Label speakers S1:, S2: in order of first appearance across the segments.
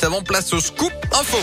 S1: juste avant, place au scoop info.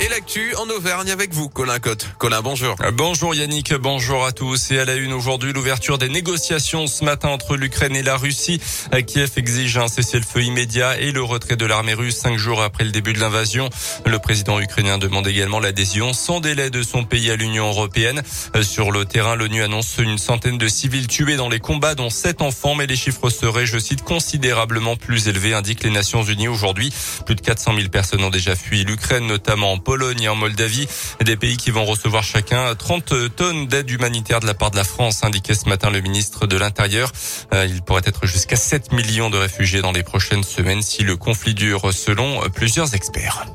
S1: Et l'actu en Auvergne avec vous, Colin Cotte. Colin, bonjour.
S2: Euh, bonjour Yannick, bonjour à tous. Et à la une aujourd'hui, l'ouverture des négociations ce matin entre l'Ukraine et la Russie. Euh, Kiev exige un cessez-le-feu immédiat et le retrait de l'armée russe cinq jours après le début de l'invasion. Le président ukrainien demande également l'adhésion sans délai de son pays à l'Union européenne. Euh, sur le terrain, l'ONU annonce une centaine de civils tués dans les combats, dont sept enfants, mais les chiffres seraient, je cite, considérablement plus élevés, indiquent les Nations Unies aujourd'hui. Plus de 400 000 personnes ont déjà fui l'Ukraine, notamment en Pologne et en Moldavie. Des pays qui vont recevoir chacun 30 tonnes d'aide humanitaire de la part de la France, indiquait ce matin le ministre de l'Intérieur. Euh, il pourrait être jusqu'à 7 millions de réfugiés dans les prochaines semaines si le conflit dure, selon plusieurs experts.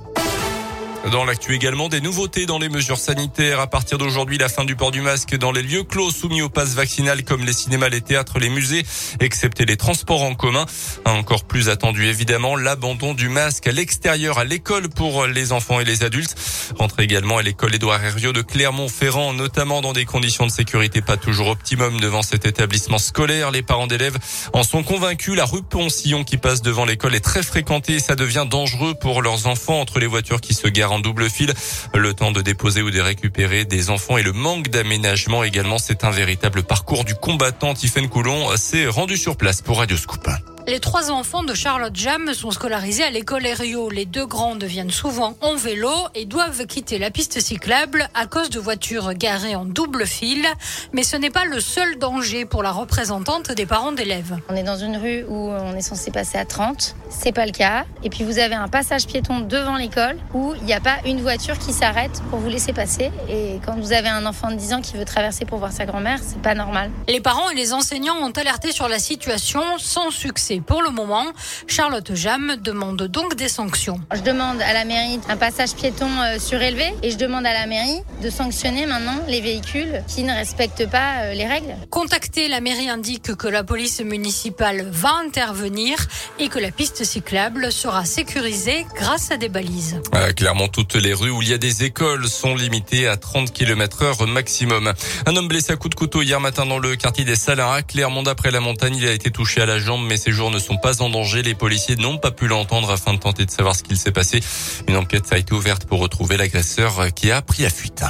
S2: Dans l'actu également, des nouveautés dans les mesures sanitaires. À partir d'aujourd'hui, la fin du port du masque dans les lieux clos soumis au pass vaccinal comme les cinémas, les théâtres, les musées, excepté les transports en commun. Encore plus attendu évidemment, l'abandon du masque à l'extérieur à l'école pour les enfants et les adultes. Rentre également à l'école Édouard Herriot de Clermont-Ferrand, notamment dans des conditions de sécurité pas toujours optimum devant cet établissement scolaire. Les parents d'élèves en sont convaincus. La rue Poncillon qui passe devant l'école est très fréquentée et ça devient dangereux pour leurs enfants entre les voitures qui se garent en double fil. Le temps de déposer ou de récupérer des enfants et le manque d'aménagement également, c'est un véritable parcours du combattant. Tiffaine Coulon s'est rendu sur place pour Radio Scoop.
S3: Les trois enfants de Charlotte Jam sont scolarisés à l'école Herriot. Les deux grandes viennent souvent en vélo et doivent quitter la piste cyclable à cause de voitures garées en double fil. Mais ce n'est pas le seul danger pour la représentante des parents d'élèves.
S4: On est dans une rue où on est censé passer à 30. C'est pas le cas. Et puis vous avez un passage piéton devant l'école où il n'y a pas une voiture qui s'arrête pour vous laisser passer. Et quand vous avez un enfant de 10 ans qui veut traverser pour voir sa grand-mère, c'est pas normal.
S3: Les parents et les enseignants ont alerté sur la situation sans succès. Pour le moment, Charlotte Jam demande donc des sanctions.
S4: Je demande à la mairie un passage piéton euh, surélevé et je demande à la mairie de sanctionner maintenant les véhicules qui ne respectent pas euh, les règles.
S3: Contacté, la mairie indique que la police municipale va intervenir et que la piste cyclable sera sécurisée grâce à des balises.
S2: Euh, clairement, toutes les rues où il y a des écoles sont limitées à 30 km heure maximum. Un homme blessé à coup de couteau hier matin dans le quartier des Salins à Clermont d'après la montagne. Il a été touché à la jambe, mais ses ne sont pas en danger. Les policiers n'ont pas pu l'entendre afin de tenter de savoir ce qu'il s'est passé. Une enquête a été ouverte pour retrouver l'agresseur qui a pris la fuite.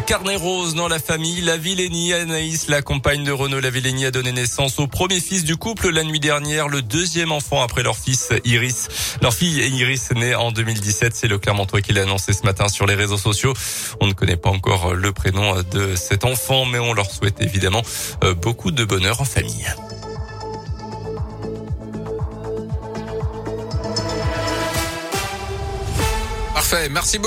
S2: Carnet rose dans la famille, la Villénie, Anaïs, la compagne de Renaud Lavillénie, a donné naissance au premier fils du couple la nuit dernière, le deuxième enfant après leur fils Iris. Leur fille Iris née en 2017, c'est le Clermontois qui l'a annoncé ce matin sur les réseaux sociaux. On ne connaît pas encore le prénom de cet enfant, mais on leur souhaite évidemment euh, beaucoup de bonheur en famille.
S1: Merci beaucoup.